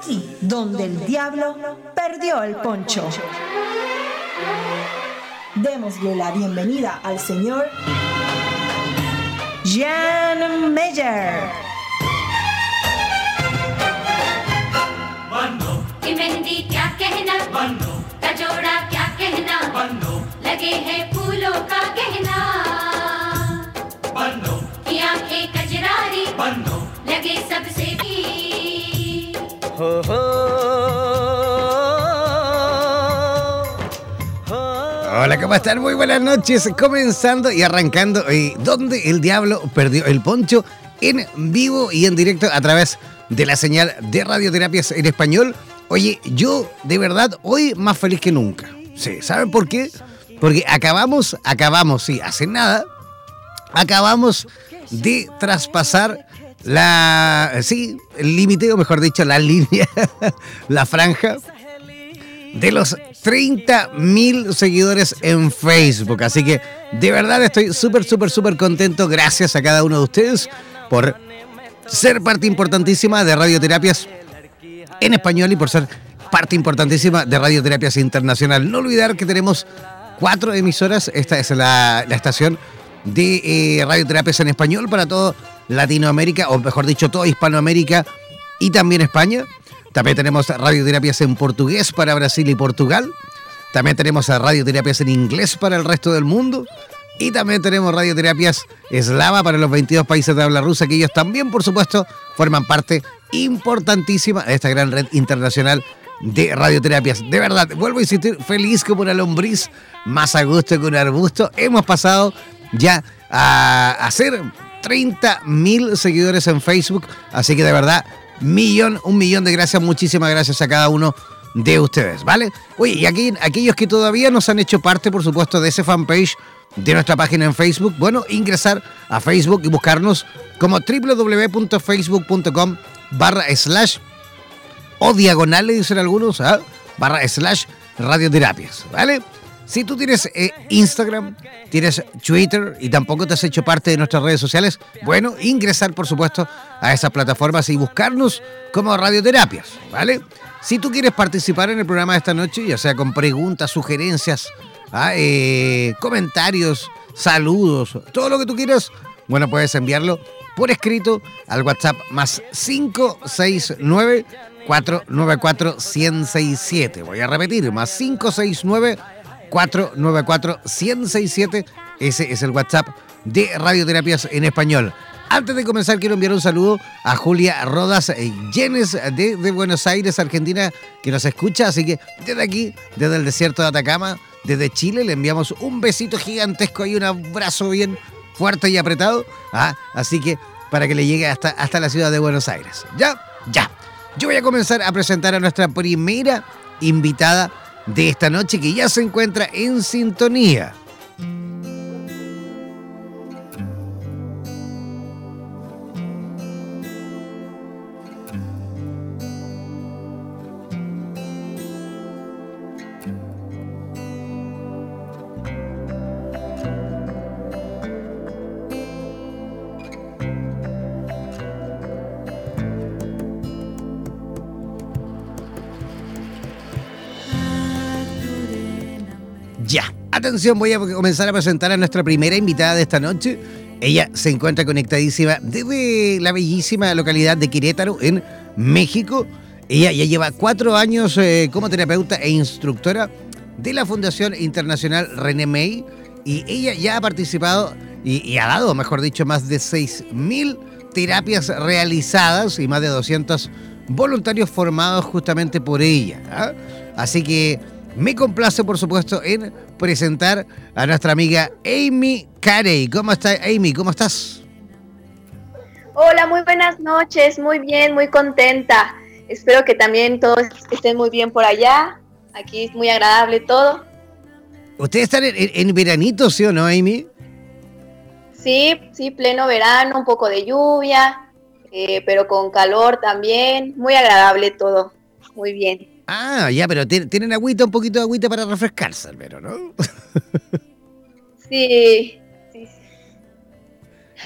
aquí donde el diablo perdió el poncho. Démosle la bienvenida al señor Jan Meyer. Mehndi क्या कहना बनो का जोड़ा क्या कहना बनो लगे हैं फूलों का गहना बनो की आंखें कजरारी बनो लगे सबसे भी हो हो Hola, ¿cómo están? Muy buenas noches. Comenzando y arrancando. ¿Dónde el diablo perdió el poncho? En vivo y en directo a través de la señal de radioterapias en español. Oye, yo de verdad hoy más feliz que nunca. Sí, ¿saben por qué? Porque acabamos, acabamos, sí, hace nada, acabamos de traspasar la, sí, el límite, o mejor dicho, la línea, la franja de los 30 mil seguidores en Facebook. Así que de verdad estoy súper, súper, súper contento. Gracias a cada uno de ustedes por ser parte importantísima de Radioterapias en español y por ser parte importantísima de Radioterapias Internacional. No olvidar que tenemos cuatro emisoras. Esta es la, la estación de eh, Radioterapias en español para todo Latinoamérica, o mejor dicho, toda Hispanoamérica y también España. También tenemos radioterapias en portugués para Brasil y Portugal. También tenemos radioterapias en inglés para el resto del mundo. Y también tenemos radioterapias eslava para los 22 países de habla rusa, que ellos también, por supuesto, forman parte importantísima de esta gran red internacional de radioterapias. De verdad, vuelvo a insistir, feliz como una lombriz, más a gusto que un arbusto. Hemos pasado ya a hacer 30 mil seguidores en Facebook, así que de verdad millón, un millón de gracias, muchísimas gracias a cada uno de ustedes, ¿vale? Oye, y aquí, aquellos que todavía nos han hecho parte, por supuesto, de ese fanpage de nuestra página en Facebook, bueno, ingresar a Facebook y buscarnos como www.facebook.com barra slash o diagonal, le dicen algunos, ¿ah? barra slash radioterapias, ¿vale? Si tú tienes eh, Instagram, tienes Twitter y tampoco te has hecho parte de nuestras redes sociales, bueno, ingresar por supuesto a esas plataformas y buscarnos como radioterapias, ¿vale? Si tú quieres participar en el programa de esta noche, ya sea con preguntas, sugerencias, ¿ah? eh, comentarios, saludos, todo lo que tú quieras, bueno, puedes enviarlo por escrito al WhatsApp más 569 494 1067. Voy a repetir, más 569 494-1067. Ese es el WhatsApp de Radioterapias en Español. Antes de comenzar, quiero enviar un saludo a Julia Rodas Llenes de, de Buenos Aires, Argentina, que nos escucha. Así que desde aquí, desde el desierto de Atacama, desde Chile, le enviamos un besito gigantesco y un abrazo bien fuerte y apretado. ¿ah? Así que para que le llegue hasta, hasta la ciudad de Buenos Aires. Ya, ya. Yo voy a comenzar a presentar a nuestra primera invitada de esta noche que ya se encuentra en sintonía. Voy a comenzar a presentar a nuestra primera invitada de esta noche. Ella se encuentra conectadísima desde la bellísima localidad de Querétaro, en México. Ella ya lleva cuatro años eh, como terapeuta e instructora de la Fundación Internacional René May y ella ya ha participado y, y ha dado, mejor dicho, más de 6.000 terapias realizadas y más de 200 voluntarios formados justamente por ella. ¿ah? Así que me complace, por supuesto, en presentar a nuestra amiga Amy Carey. ¿Cómo estás, Amy? ¿Cómo estás? Hola, muy buenas noches. Muy bien, muy contenta. Espero que también todos estén muy bien por allá. Aquí es muy agradable todo. ¿Ustedes están en, en veranito, sí o no, Amy? Sí, sí, pleno verano, un poco de lluvia, eh, pero con calor también. Muy agradable todo. Muy bien. Ah, ya, pero tienen agüita, un poquito de agüita para refrescarse, al menos, ¿no? sí, sí, sí.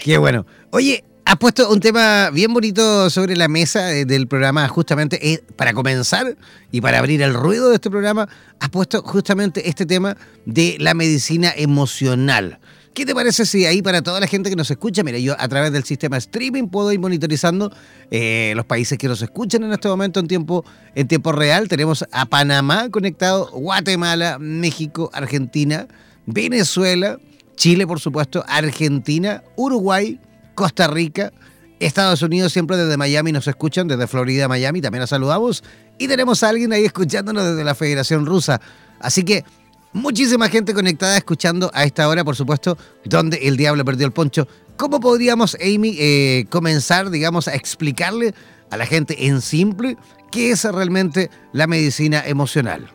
Qué bueno. Oye, has puesto un tema bien bonito sobre la mesa eh, del programa, justamente eh, para comenzar y para abrir el ruido de este programa, has puesto justamente este tema de la medicina emocional. ¿Qué te parece si ahí para toda la gente que nos escucha, mira, yo a través del sistema streaming puedo ir monitorizando eh, los países que nos escuchan en este momento en tiempo, en tiempo real. Tenemos a Panamá conectado, Guatemala, México, Argentina, Venezuela, Chile, por supuesto, Argentina, Uruguay, Costa Rica, Estados Unidos, siempre desde Miami nos escuchan, desde Florida, Miami, también nos saludamos. Y tenemos a alguien ahí escuchándonos desde la Federación Rusa. Así que muchísima gente conectada escuchando a esta hora, por supuesto, donde el diablo perdió el poncho. ¿Cómo podríamos, Amy, eh, comenzar, digamos, a explicarle a la gente en simple qué es realmente la medicina emocional?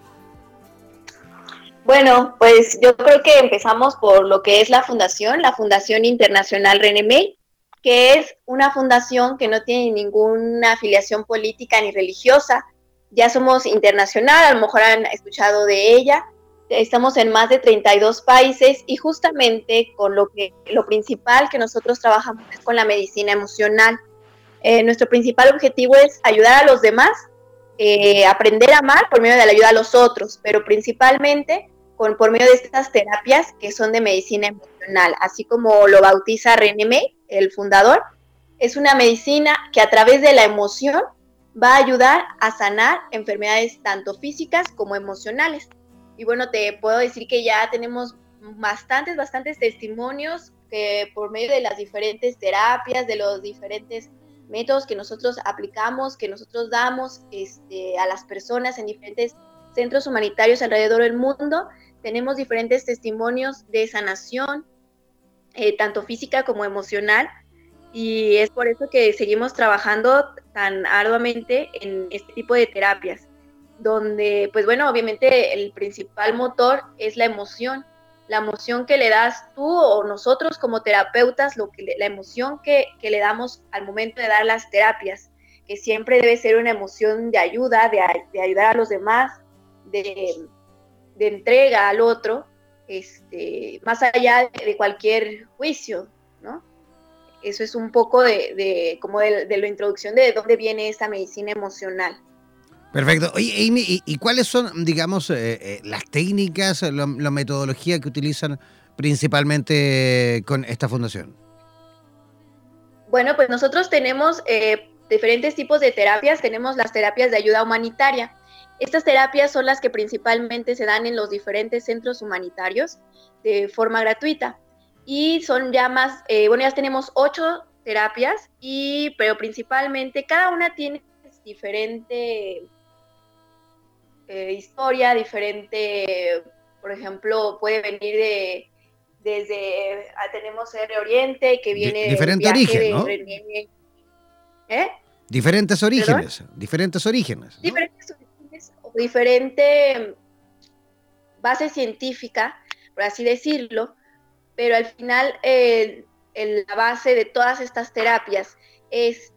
Bueno, pues yo creo que empezamos por lo que es la fundación, la Fundación Internacional René May, que es una fundación que no tiene ninguna afiliación política ni religiosa. Ya somos internacional, a lo mejor han escuchado de ella. Estamos en más de 32 países y justamente con lo que lo principal que nosotros trabajamos es con la medicina emocional. Eh, nuestro principal objetivo es ayudar a los demás, eh, aprender a amar por medio de la ayuda a los otros, pero principalmente con, por medio de estas terapias que son de medicina emocional, así como lo bautiza René May, el fundador. Es una medicina que a través de la emoción va a ayudar a sanar enfermedades tanto físicas como emocionales. Y bueno, te puedo decir que ya tenemos bastantes, bastantes testimonios que por medio de las diferentes terapias, de los diferentes métodos que nosotros aplicamos, que nosotros damos este, a las personas en diferentes centros humanitarios alrededor del mundo, tenemos diferentes testimonios de sanación, eh, tanto física como emocional, y es por eso que seguimos trabajando tan arduamente en este tipo de terapias donde, pues bueno, obviamente el principal motor es la emoción, la emoción que le das tú o nosotros como terapeutas, lo que la emoción que, que, le damos al momento de dar las terapias, que siempre debe ser una emoción de ayuda, de, de ayudar a los demás, de, de, entrega al otro, este, más allá de cualquier juicio, ¿no? Eso es un poco de, de como de, de la introducción de dónde viene esta medicina emocional. Perfecto. Oye, Amy, ¿y, y cuáles son, digamos, eh, eh, las técnicas, la, la, metodología que utilizan principalmente con esta fundación? Bueno, pues nosotros tenemos eh, diferentes tipos de terapias. Tenemos las terapias de ayuda humanitaria. Estas terapias son las que principalmente se dan en los diferentes centros humanitarios de forma gratuita. Y son ya más, bueno, ya tenemos ocho terapias, y, pero principalmente cada una tiene diferente eh, historia, diferente, por ejemplo, puede venir de desde ah, tenemos R Oriente que viene diferente origen, ¿no? ¿Eh? Diferentes orígenes, diferentes orígenes. Diferentes orígenes o diferente base científica, por así decirlo, pero al final la base de todas estas terapias es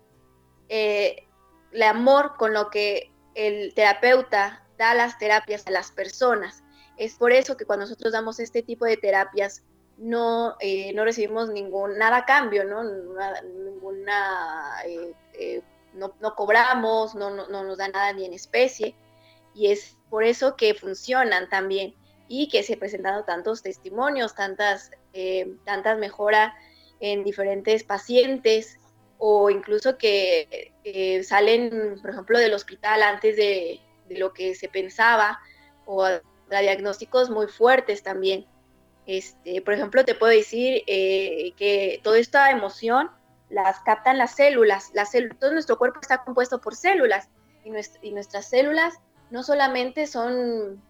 eh, el amor con lo que el terapeuta da las terapias a las personas. Es por eso que cuando nosotros damos este tipo de terapias no, eh, no recibimos ningún, nada a cambio, ¿no? ninguna, eh, eh, no, no, cobramos, no, no, nos da nada ni en especie. Y es por eso que funcionan también y que se han presentado tantos testimonios, tantas, tantas mejoras en diferentes pacientes o incluso que salen, por ejemplo, del hospital antes de lo que se pensaba o da diagnósticos muy fuertes también. Este, por ejemplo, te puedo decir eh, que toda esta emoción las captan las células. todo nuestro cuerpo está compuesto por células y, nuestras células no solamente son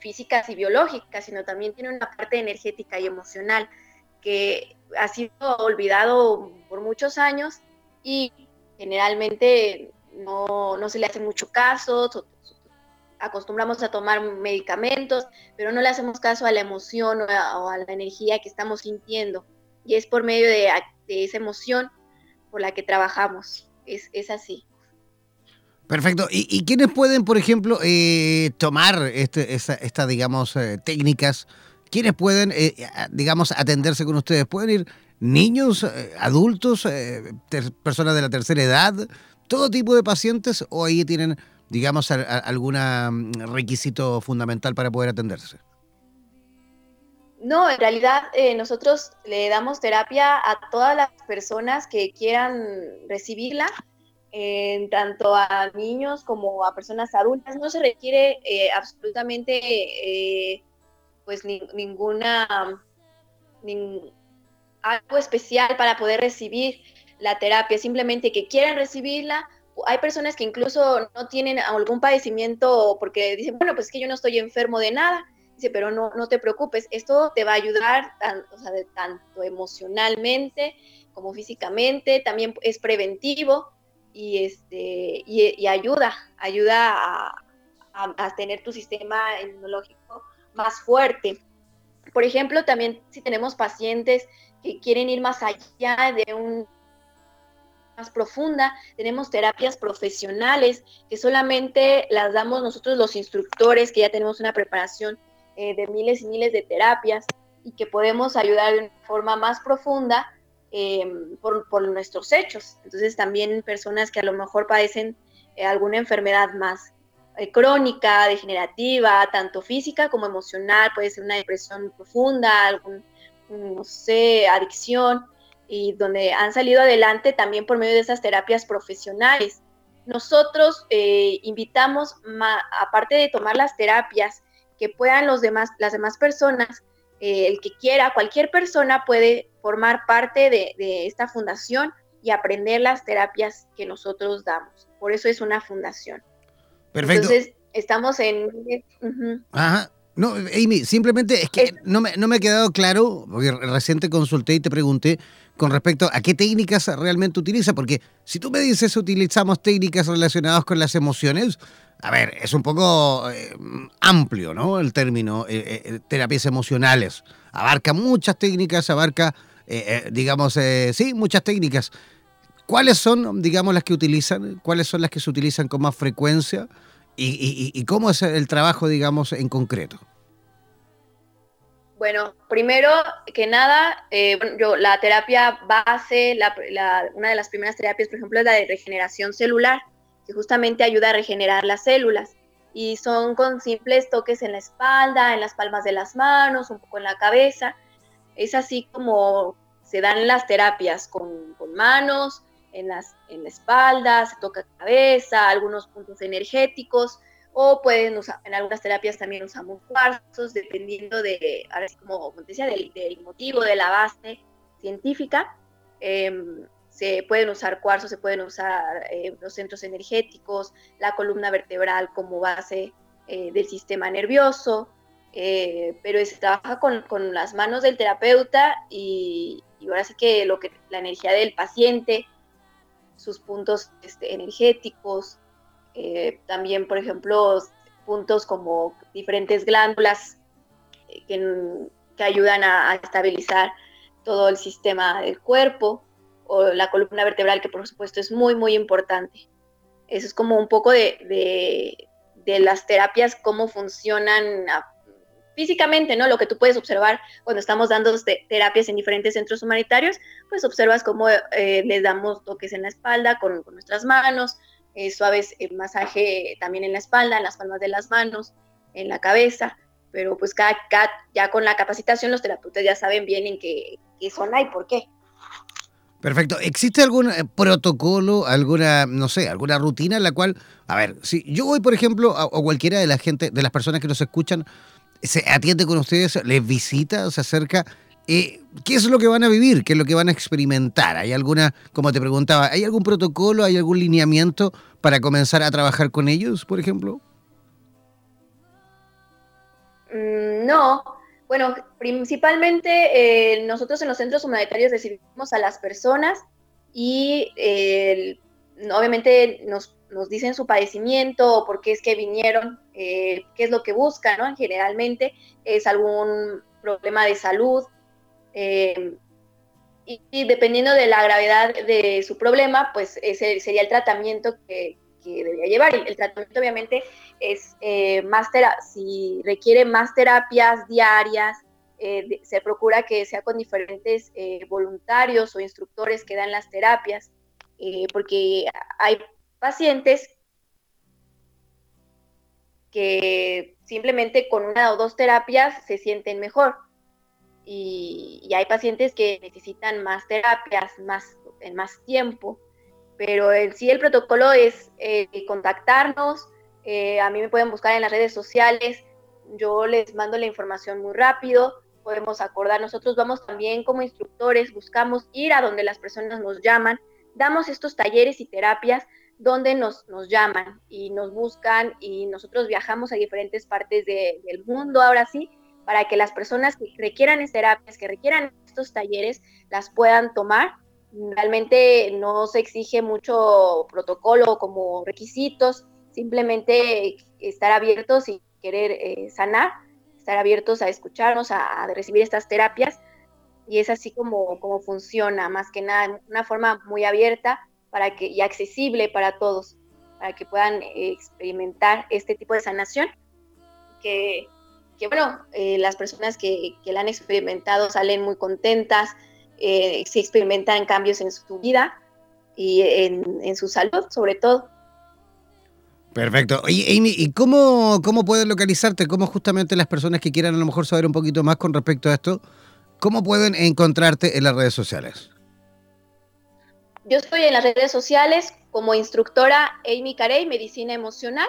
físicas y biológicas, sino también tienen una parte energética y emocional que ha sido olvidado por muchos años y generalmente no, no se le hace mucho caso, acostumbramos a tomar medicamentos, pero no le hacemos caso a la emoción o a, la energía que estamos sintiendo. Y es por medio de, esa emoción por la que trabajamos. Es, así. Perfecto. ¿Y, quiénes pueden, por ejemplo, eh, tomar estas, digamos, eh, técnicas? ¿Quiénes pueden, eh, digamos, atenderse con ustedes? ¿Pueden ir niños, adultos, personas de la tercera edad, todo tipo de pacientes o ahí tienen digamos, algún mm, requisito fundamental para poder atenderse? No, en realidad eh, nosotros le damos terapia a todas las personas que quieran recibirla, tanto a niños como a personas adultas. No se requiere eh, absolutamente eh, pues ninguna algo especial para poder recibir la terapia, simplemente que quieran recibirla hay personas que incluso no tienen algún padecimiento porque dicen, bueno, pues es que yo no estoy enfermo de nada. Dice, pero no, no te preocupes, esto te va a ayudar tanto emocionalmente como físicamente, también es preventivo y, este, y, ayuda, ayuda a, a, tener tu sistema inmunológico más fuerte. Por ejemplo, también si tenemos pacientes que quieren ir más allá de un más profunda, tenemos terapias profesionales que solamente las damos nosotros los instructores, que ya tenemos una preparación eh, de miles y miles de terapias y que podemos ayudar de una forma más profunda em, por, nuestros hechos. Entonces también personas que a lo mejor padecen eh, alguna enfermedad más eh, crónica, degenerativa, tanto física como emocional, puede ser una depresión profunda, algún, no sé, adicción, y donde han salido adelante también por medio de esas terapias profesionales. Nosotros eh, invitamos, aparte de tomar las terapias, que puedan los demás, las demás personas, eh, el que quiera, cualquier persona puede formar parte de, esta fundación y aprender las terapias que nosotros damos. Por eso es una fundación. Perfecto. Entonces, estamos en... Ajá. No, Amy, simplemente es que no me, no me ha quedado claro, porque recién te consulté y te pregunté con respecto a qué técnicas realmente utiliza, porque si tú me dices utilizamos técnicas relacionadas con las emociones, a ver, es un poco eh, amplio, ¿no? El término eh, eh, terapias emocionales. Abarca muchas técnicas, abarca, digamos, sí, muchas técnicas. ¿Cuáles son, digamos, las que utilizan? ¿Cuáles son las que se utilizan con más frecuencia? Y cómo es el trabajo, digamos, en concreto? Bueno, primero que nada, eh, yo, la terapia base, una de las primeras terapias, por ejemplo, es la de regeneración celular, que justamente ayuda a regenerar las células. Y son con simples toques en la espalda, en las palmas de las manos, un poco en la cabeza. Es así como se dan las terapias, con manos, en, las, en la espalda, se toca cabeza, algunos puntos energéticos o pueden usar, en algunas terapias también usamos cuarzos, dependiendo de, ahora sí como, como decía, del, motivo, de la base científica. Em, se pueden usar cuarzos, se pueden usar eh, los centros energéticos, la columna vertebral como base eh, del sistema nervioso, eh, pero se trabaja con, con, las manos del terapeuta y, ahora sí que, lo que la energía del paciente, sus puntos este, energéticos, también, por ejemplo, puntos como diferentes glándulas que, que ayudan a, estabilizar todo el sistema del cuerpo o la columna vertebral, que por supuesto es muy, muy importante. Eso es como un poco de, de, las terapias, cómo funcionan físicamente, ¿no? Lo que tú puedes observar cuando estamos dando terapias en diferentes centros humanitarios, pues observas cómo eh, les damos toques en la espalda con, nuestras manos, eh, suaves eh, masaje también en la espalda, en las palmas de las manos, en la cabeza, pero pues cada, ya con la capacitación los terapeutas ya saben bien en qué, qué zona y por qué. Perfecto. ¿Existe algún eh, protocolo, alguna, no sé, alguna rutina en la cual, a ver, si yo voy, por ejemplo, o cualquiera de la gente, de las personas que nos escuchan, se atiende con ustedes, les visita, se acerca, eh, ¿qué es lo que van a vivir? ¿Qué es lo que van a experimentar? ¿Hay alguna, como te preguntaba, ¿hay algún protocolo, hay algún lineamiento para comenzar a trabajar con ellos, por ejemplo? Mm, no, bueno, principalmente eh, nosotros en los centros humanitarios recibimos a las personas y obviamente nos, dicen su padecimiento o por qué es que vinieron, eh, qué es lo que buscan, ¿no? Generalmente es algún problema de salud eh, y, dependiendo de la gravedad de su problema, pues ese sería el tratamiento que, debería llevar. El, el tratamiento obviamente es eh, más si requiere más terapias diarias, eh, se procura que sea con diferentes eh, voluntarios o instructores que dan las terapias, porque hay pacientes que simplemente con una o dos terapias se sienten mejor. Y, hay pacientes que necesitan más terapias, más, en más tiempo. Pero en sí el protocolo es contactarnos, eh, a mí me pueden buscar en las redes sociales, yo les mando la información muy rápido, podemos acordar, nosotros vamos también como instructores, buscamos ir a donde las personas nos llaman, damos estos talleres y terapias donde nos, nos llaman y nos buscan y nosotros viajamos a diferentes partes del mundo ahora sí, para que las personas que requieran terapias, que requieran estos talleres, las puedan tomar. Realmente no se exige mucho protocolo como requisitos, simplemente estar abiertos y querer eh, sanar, estar abiertos a escucharnos, a, recibir estas terapias. Y es así como, como funciona, más que nada, una forma muy abierta para que, y accesible para todos, para que puedan eh, experimentar este tipo de sanación, que, que bueno, eh, las personas que, que, la han experimentado salen muy contentas, eh, se experimentan cambios en su vida y en, en su salud, sobre todo. Perfecto. Oye, Amy, ¿y cómo, cómo pueden localizarte? ¿Cómo justamente las personas que quieran a lo mejor saber un poquito más con respecto a esto, cómo pueden encontrarte en las redes sociales? Yo estoy en las redes sociales como instructora Amy Carey, Medicina Emocional,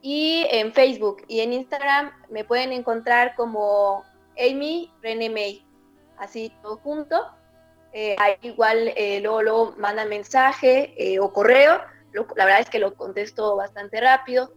y en Facebook y en Instagram me pueden encontrar como Amy René May, así todo junto. Eh, ahí igual eh, luego, luego mandan mensaje eh, o correo la verdad es que lo contesto bastante rápido.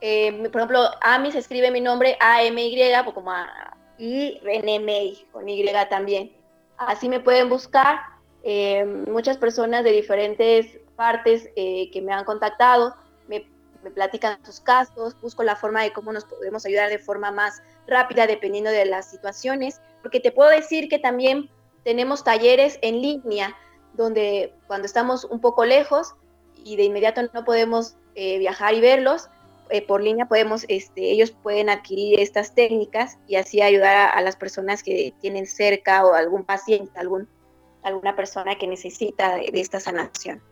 Por ejemplo, Ami se escribe mi nombre A-M-Y, pues como a, y René May, con Y también. Así me pueden buscar. Eh, muchas personas de diferentes partes eh, que me han contactado me, platican sus casos, busco la forma de cómo nos podemos ayudar de forma más rápida dependiendo de las situaciones, porque te puedo decir que también tenemos talleres en línea donde cuando estamos un poco lejos y de inmediato no podemos eh, viajar y verlos, eh, por línea podemos, este, ellos pueden adquirir estas técnicas y así ayudar a, las personas que tienen cerca o algún paciente, algún, alguna persona que necesita de, esta sanación.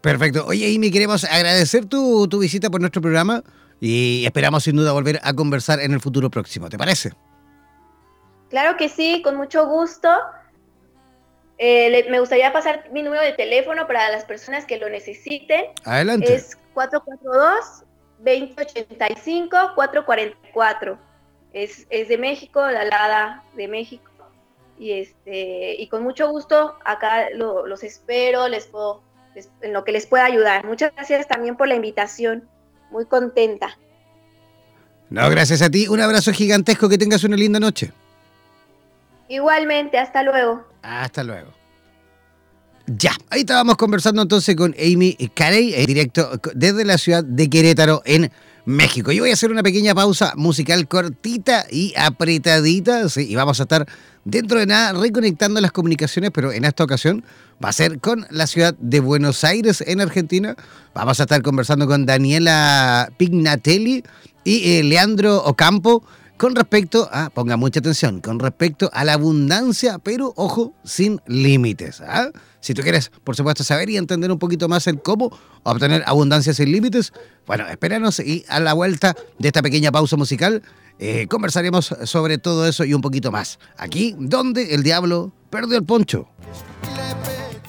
Perfecto. Oye, Amy, queremos agradecer tu, tu visita por nuestro programa y esperamos sin duda volver a conversar en el futuro próximo. ¿Te parece? Claro que sí, con mucho gusto. Eh, me gustaría pasar mi número de teléfono para las personas que lo necesiten. Adelante. Es 442-2085-444. Es, es de México, la Lada de México. y, este, y con mucho gusto acá los espero, les puedo, en lo que les pueda ayudar. Muchas gracias también por la invitación, muy contenta. No, gracias a ti, un abrazo gigantesco, que tengas una linda noche. Igualmente, hasta luego. Hasta luego. Ya, ahí estábamos conversando entonces con Amy Carey, en directo desde la ciudad de Querétaro, en México. Yo voy a hacer una pequeña pausa musical cortita y apretadita, y vamos a estar dentro de nada reconectando las comunicaciones, pero en esta ocasión va a ser con la ciudad de Buenos Aires, en Argentina. Vamos a estar conversando con Daniela Pignatelli y eh, Leandro Ocampo con respecto a, ponga mucha atención, con respecto a la abundancia, pero ojo, sin límites. ¿ah? Si tú quieres, por supuesto, saber y entender un poquito más el cómo obtener abundancia sin límites, bueno, espéranos y a la vuelta de esta pequeña pausa musical eh, conversaremos sobre todo eso y un poquito más. Aquí, donde el diablo perdió el poncho.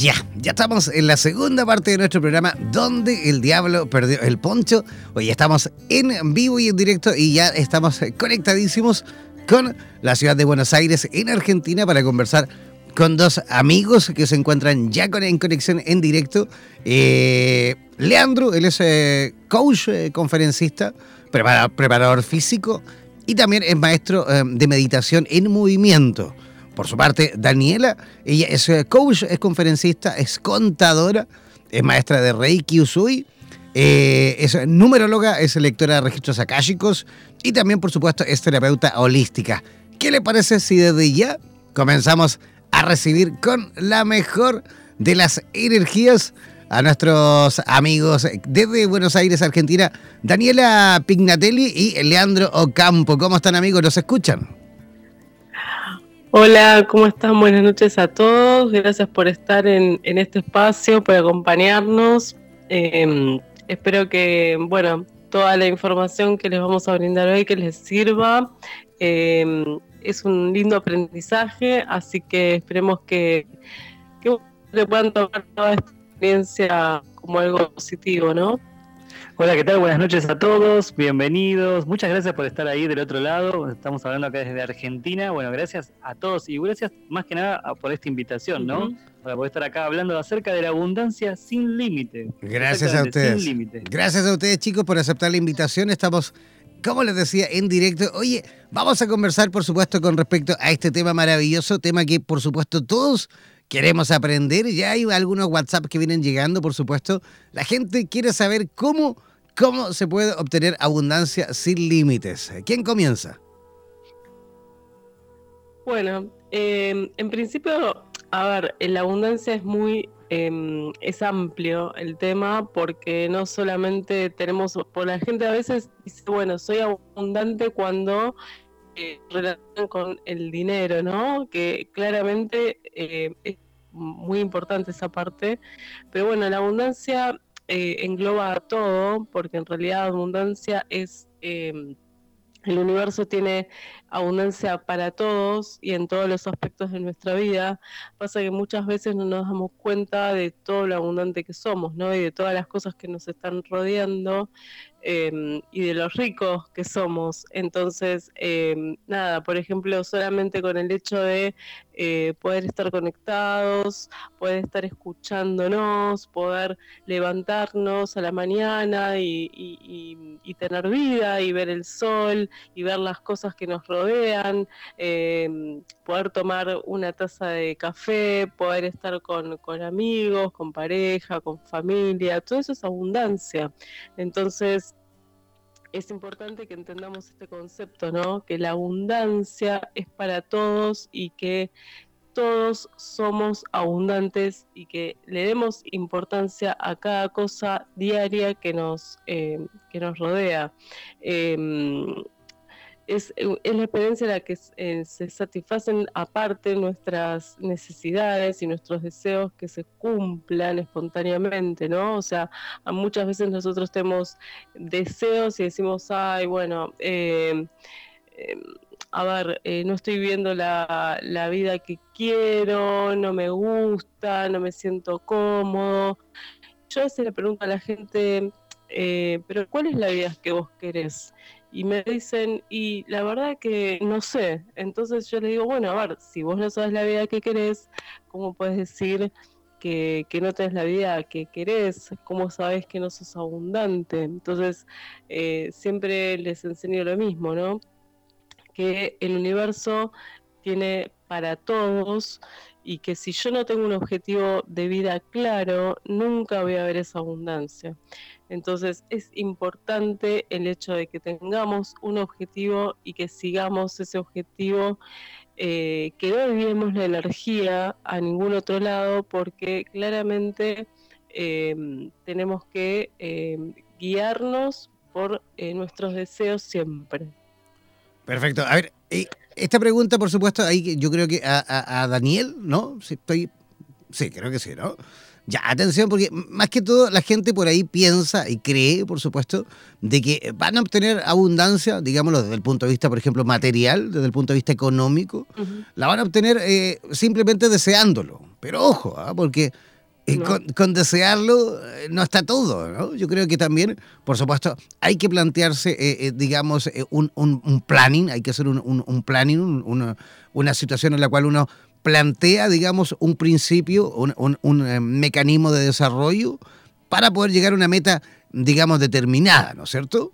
Ya, ya estamos en la segunda parte de nuestro programa donde el diablo perdió el poncho. Hoy estamos en vivo y en directo y ya estamos conectadísimos con la ciudad de Buenos Aires en Argentina para conversar con dos amigos que se encuentran ya con, en conexión en directo. Eh, Leandro, él es eh, coach, eh, conferencista, preparador, preparador, físico y también es maestro de meditación en movimiento. Por su parte, Daniela, ella es eh, coach, es conferencista, es contadora, es maestra de Reiki Usui, eh, es numeróloga, es lectora de registros akáshicos y también, por supuesto, es terapeuta holística. ¿Qué le parece si desde ya comenzamos a recibir con la mejor de las energías a nuestros amigos desde Buenos Aires, Argentina, Daniela Pignatelli y Leandro Ocampo? ¿Cómo están amigos? ¿Nos escuchan? Hola, ¿cómo están? Buenas noches a todos. Gracias por estar en, este espacio, por acompañarnos. Eh, espero que, bueno, toda la información que les vamos a brindar hoy que les sirva. Eh, es un lindo aprendizaje, así que esperemos que, que puedan tomar toda esta experiencia como algo positivo, ¿no? Hola, ¿qué tal? Buenas noches a todos, bienvenidos. Muchas gracias por estar ahí del otro lado. Estamos hablando acá desde Argentina. Bueno, gracias a todos y gracias más que nada por esta invitación, ¿no? Uh -huh. Para poder estar acá hablando acerca de la abundancia sin límite. Gracias a ustedes. Sin límite. Gracias a ustedes, chicos, por aceptar la invitación. Estamos como les decía, en directo. Oye, vamos a conversar, por supuesto, con respecto a este tema maravilloso, tema que, por supuesto, todos queremos aprender. Ya hay algunos WhatsApp que vienen llegando, por supuesto. La gente quiere saber cómo ¿Cómo se puede obtener abundancia sin límites? ¿Quién comienza? Bueno, eh, en principio, a ver, la abundancia es muy, eh, es amplio el tema porque no solamente tenemos, por la gente a veces dice, bueno, soy abundante cuando eh, relatan con el dinero, ¿no? Que claramente eh, es muy importante esa parte, pero bueno, la abundancia eh, engloba todo, porque en realidad abundancia es eh, el universo tiene abundancia para todos y en todos los aspectos de nuestra vida. Pasa que muchas veces no nos damos cuenta de todo lo abundante que somos, ¿no? Y de todas las cosas que nos están rodeando em, y de los ricos que somos. Entonces, em, nada, por ejemplo, solamente con el hecho de eh, poder estar conectados, poder estar escuchándonos, poder levantarnos a la mañana y, tener vida y ver el sol y ver las cosas que nos rodean, em, poder tomar una taza de café, poder estar con, amigos, con pareja, con familia, todo eso es abundancia. Entonces, es importante que entendamos este concepto, ¿no? Que la abundancia es para todos y que todos somos abundantes y que le demos importancia a cada cosa diaria que nos, em, que nos rodea. Em, es, es, la experiencia en la que eh, se satisfacen aparte nuestras necesidades y nuestros deseos que se cumplan espontáneamente, ¿no? O sea, muchas veces nosotros tenemos deseos y decimos, ay, bueno, eh, em, a ver, eh, no estoy viendo la, la, vida que quiero, no me gusta, no me siento cómodo. Yo a veces le pregunto a la gente, pero ¿cuál es la vida que vos querés? Y me dicen, y la verdad que no sé. Entonces yo le digo, bueno, a ver, si vos no sabes la vida que querés, ¿cómo puedes decir que, no tenés la vida que querés? ¿Cómo sabes que no sos abundante? Entonces eh, siempre les enseño lo mismo, ¿no? Que el universo tiene para todos y que si yo no tengo un objetivo de vida claro, nunca voy a ver esa abundancia. Entonces es importante el hecho de que tengamos un objetivo y que sigamos ese objetivo, eh, que no enviemos la energía a ningún otro lado porque claramente em, tenemos que em, guiarnos por eh, nuestros deseos siempre. Perfecto. A ver, esta pregunta, por supuesto, ahí yo creo que a, a Daniel, ¿no? Si estoy. Sí, creo que sí, ¿no? Ya, atención, porque más que todo la gente por ahí piensa y cree, por supuesto, de que van a obtener abundancia, digámoslo, desde el punto de vista, por ejemplo, material, desde el punto de vista económico, la van a obtener eh, simplemente deseándolo. Pero ojo, ¿ah? porque eh, con, desearlo eh, no está todo, ¿no? Yo creo que también, por supuesto, hay que plantearse, digamos, un, un, planning, hay que hacer un, un planning, una, una situación en la cual uno plantea, digamos, un principio, un, eh, mecanismo de desarrollo para poder llegar a una meta, digamos, determinada, ¿no es cierto?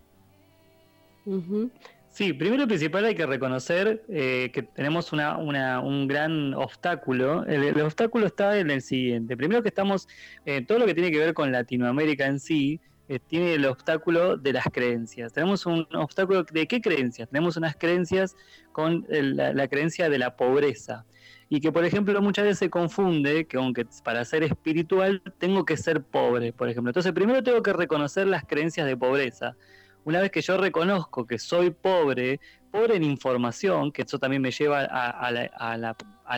Sí, primero y principal hay que reconocer eh, que tenemos una, un gran obstáculo. El, obstáculo está en el siguiente. Primero que estamos, en todo lo que tiene que ver con Latinoamérica en sí, eh, tiene el obstáculo de las creencias. Tenemos un obstáculo de qué creencias? Tenemos unas creencias con la creencia de la pobreza y que por ejemplo muchas veces se confunde que aunque para ser espiritual tengo que ser pobre, por ejemplo. Entonces primero tengo que reconocer las creencias de pobreza. Una vez que yo reconozco que soy pobre, pobre en información, que eso también me lleva a,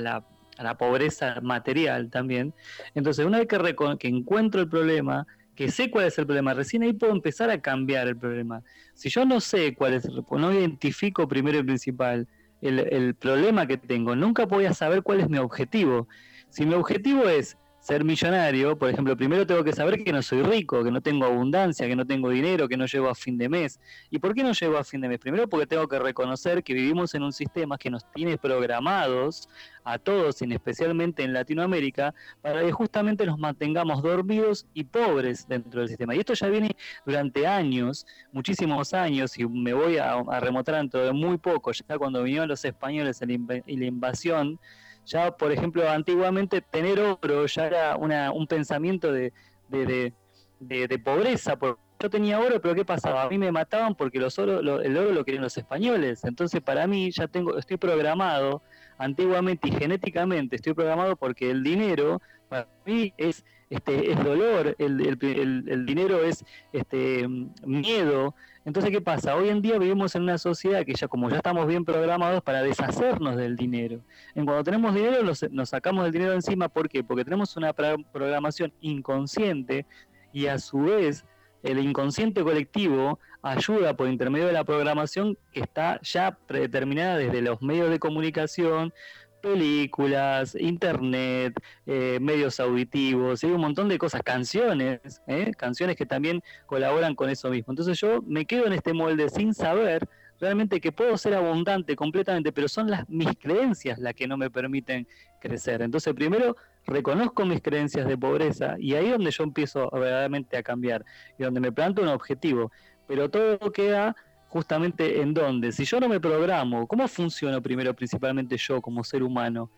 la, pobreza material también, entonces una vez que, encuentro el problema, que sé cuál es el problema, recién ahí puedo empezar a cambiar el problema. Si yo no sé cuál es el no identifico primero y principal, el, problema que tengo. Nunca voy a saber cuál es mi objetivo. Si mi objetivo es ser millonario, por ejemplo, primero tengo que saber que no soy rico, que no tengo abundancia, que no tengo dinero, que no llego a fin de mes. ¿Y por qué no llego a fin de mes? Primero porque tengo que reconocer que vivimos en un sistema que nos tiene programados a todos, y especialmente en Latinoamérica, para que justamente nos mantengamos dormidos y pobres dentro del sistema. Y esto ya viene durante años, muchísimos años, y me voy a, a remontar dentro de muy poco, ya cuando vinieron los españoles y la invasión, ya, por ejemplo, antiguamente tener oro ya era una, un pensamiento de, de, de, pobreza. yo tenía oro, pero ¿qué pasaba? A mí me mataban porque los oro, el oro lo querían los españoles. Entonces, para mí, ya tengo, estoy programado antiguamente y genéticamente, estoy programado porque el dinero, para mí, es este, es dolor, el, el, el, dinero es este, miedo. Entonces, ¿qué pasa? Hoy en día vivimos en una sociedad que ya como ya estamos bien programados para deshacernos del dinero. En cuando tenemos dinero nos sacamos del dinero encima, ¿por qué? Porque tenemos una programación inconsciente y a su vez el inconsciente colectivo ayuda por intermedio de la programación que está ya predeterminada desde los medios de comunicación, películas, internet, eh, medios auditivos, hay un montón de cosas, canciones, ¿eh? canciones que también colaboran con eso mismo. Entonces yo me quedo en este molde sin saber realmente que puedo ser abundante completamente, pero son las mis creencias las que no me permiten crecer. Entonces primero reconozco mis creencias de pobreza y ahí es donde yo empiezo verdaderamente a cambiar y donde me planto un objetivo. Pero todo queda justamente en dónde. Si yo no me programo, ¿cómo funciono primero principalmente yo como ser humano?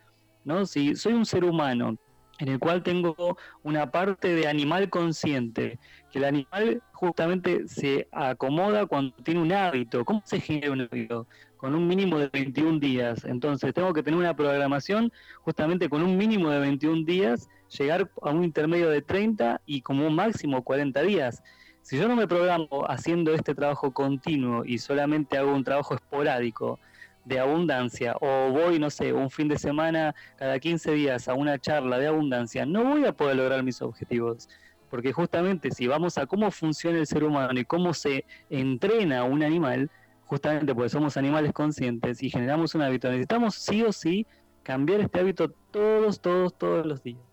¿No? Si soy un ser humano en el cual tengo una parte de animal consciente, que el animal justamente se acomoda cuando tiene un hábito. ¿Cómo se genera un hábito? Con un mínimo de 21 días. Entonces tengo que tener una programación justamente con un mínimo de 21 días, llegar a un intermedio de 30 y como un máximo 40 días. Si yo no me programo haciendo este trabajo continuo y solamente hago un trabajo esporádico de abundancia o voy, no sé, un fin de semana cada 15 días a una charla de abundancia, no voy a poder lograr mis objetivos. Porque justamente si vamos a cómo funciona el ser humano y cómo se entrena un animal, justamente porque somos animales conscientes y generamos un hábito, necesitamos sí o sí cambiar este hábito todos, todos, todos los días.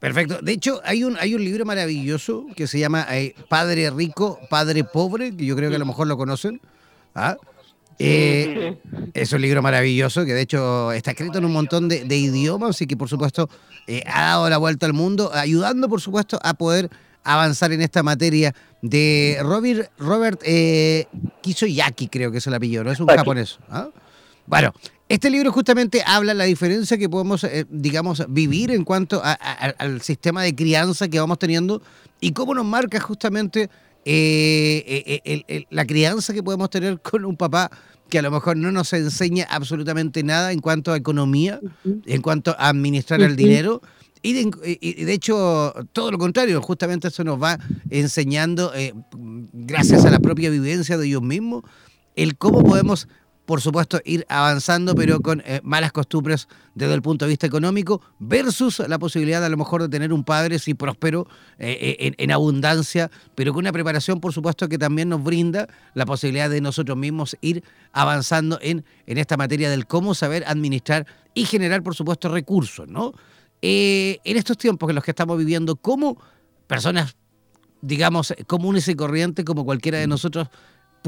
Perfecto. De hecho, hay un, hay un libro maravilloso que se llama eh, Padre Rico, Padre Pobre, que yo creo que a lo mejor lo conocen. ¿Ah? Eh, es un libro maravilloso que de hecho está escrito en un montón de, idiomas y que por supuesto eh, ha dado la vuelta al mundo, ayudando por supuesto a poder avanzar en esta materia de Robert, Robert Kisoyaki, creo que es el apellido, ¿no? Es un japonés. ¿ah? Bueno, este libro justamente habla de la diferencia que podemos, eh, digamos, vivir en cuanto al sistema de crianza que vamos teniendo y cómo nos marca justamente eh, eh, la crianza que podemos tener con un papá que a lo mejor no nos enseña absolutamente nada en cuanto a economía, en cuanto a administrar el dinero. Y de, hecho, todo lo contrario, justamente eso nos va enseñando, gracias a la propia vivencia de ellos mismos, el cómo podemos por supuesto, ir avanzando, pero con eh, malas costumbres desde el punto de vista económico, versus la posibilidad a lo mejor de tener un padre, sí, próspero, eh, eh, en, abundancia, pero con una preparación, por supuesto, que también nos brinda la posibilidad de nosotros mismos ir avanzando en, en esta materia del cómo saber administrar y generar, por supuesto, recursos, ¿no? en estos tiempos en los que estamos viviendo, ¿cómo personas, digamos, comunes y corrientes, como cualquiera de nosotros,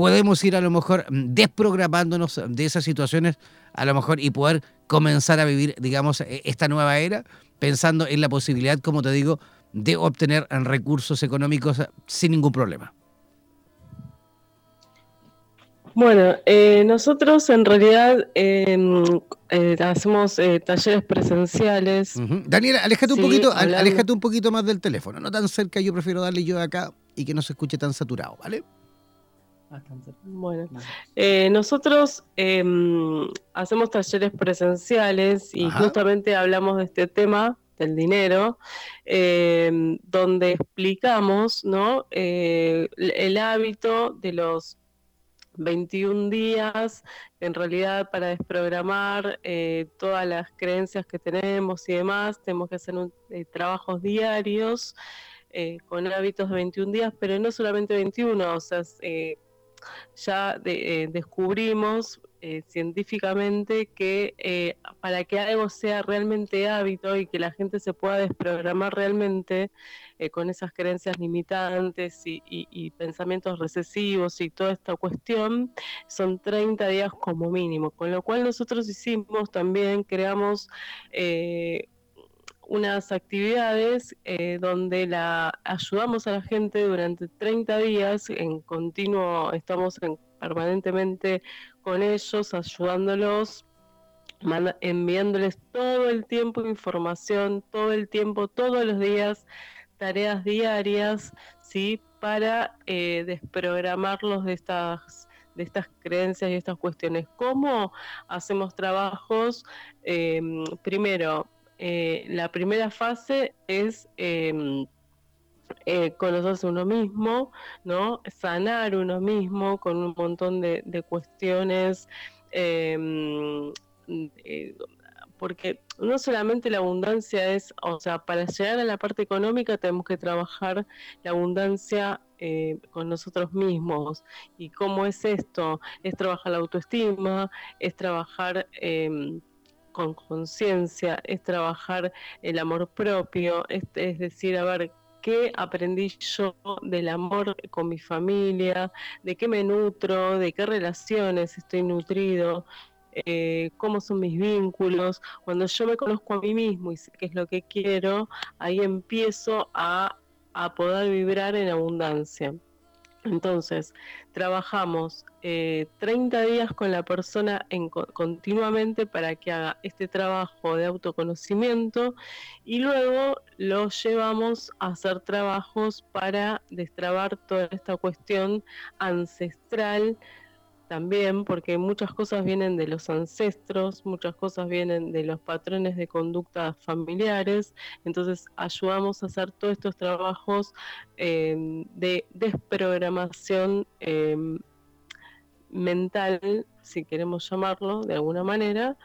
podemos ir a lo mejor mm, desprogramándonos de esas situaciones, a lo mejor, y poder comenzar a vivir, digamos, e, esta nueva era, pensando en la posibilidad, como te digo, de obtener recursos económicos eh, sin ningún problema. Bueno, eh, nosotros en realidad em, eh, hacemos talleres presenciales. Daniela, aléjate un poquito, aléjate un poquito más del teléfono, no tan cerca, yo prefiero darle yo acá y que no se escuche tan saturado, ¿vale? Bueno, eh, nosotros em, hacemos talleres presenciales y justamente hablamos de este tema del dinero, em, donde explicamos ¿no? Eh, el hábito de los 21 días, en realidad para desprogramar eh, todas las creencias que tenemos y demás, tenemos que hacer trabajos diarios con hábitos de 21 días, pero no solamente 21, o sea, ya eh, descubrimos eh, científicamente que eh, para que algo sea realmente hábito y que la gente se pueda desprogramar realmente con esas creencias limitantes y, pensamientos recesivos y toda esta cuestión, son 30 días como mínimo. Con lo cual nosotros hicimos también, creamos unas actividades eh, donde la ayudamos a la gente durante 30 días, en continuo, estamos permanentemente con ellos, ayudándolos, enviándoles todo el tiempo información, todo el tiempo, todos los días, tareas diarias, ¿sí? para eh, desprogramarlos de estas de estas creencias y estas cuestiones. ¿Cómo hacemos trabajos? Em, primero, eh, la primera fase es em, eh, conocerse uno mismo, ¿no? Sanar uno mismo con un montón de, cuestiones em, eh, porque no solamente la abundancia es, o sea, para llegar a la parte económica tenemos que trabajar la abundancia eh, con nosotros mismos. ¿Y cómo es esto? Es trabajar la autoestima, es trabajar... Em, con conciencia, es trabajar el amor propio, es, decir, a ver, qué aprendí yo del amor con mi familia, de qué me nutro, de qué relaciones estoy nutrido, eh, cómo son mis vínculos. Cuando yo me conozco a mí mismo y sé qué es lo que quiero, ahí empiezo a, a poder vibrar en abundancia. Entonces, trabajamos 30 eh, días con la persona en, continuamente para que haga este trabajo de autoconocimiento y luego lo llevamos a hacer trabajos para destrabar toda esta cuestión ancestral también, porque muchas cosas vienen de los ancestros, muchas cosas vienen de los patrones de conducta familiares, entonces ayudamos a hacer todos estos trabajos em, de desprogramación em, mental, si queremos llamarlo de alguna manera,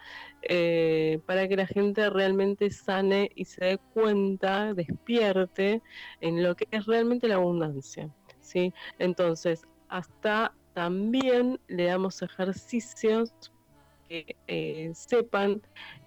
eh, para que la gente realmente sane y se dé cuenta, despierte en lo que es realmente la abundancia. ¿sí? Entonces, hasta también le damos ejercicios que eh, sepan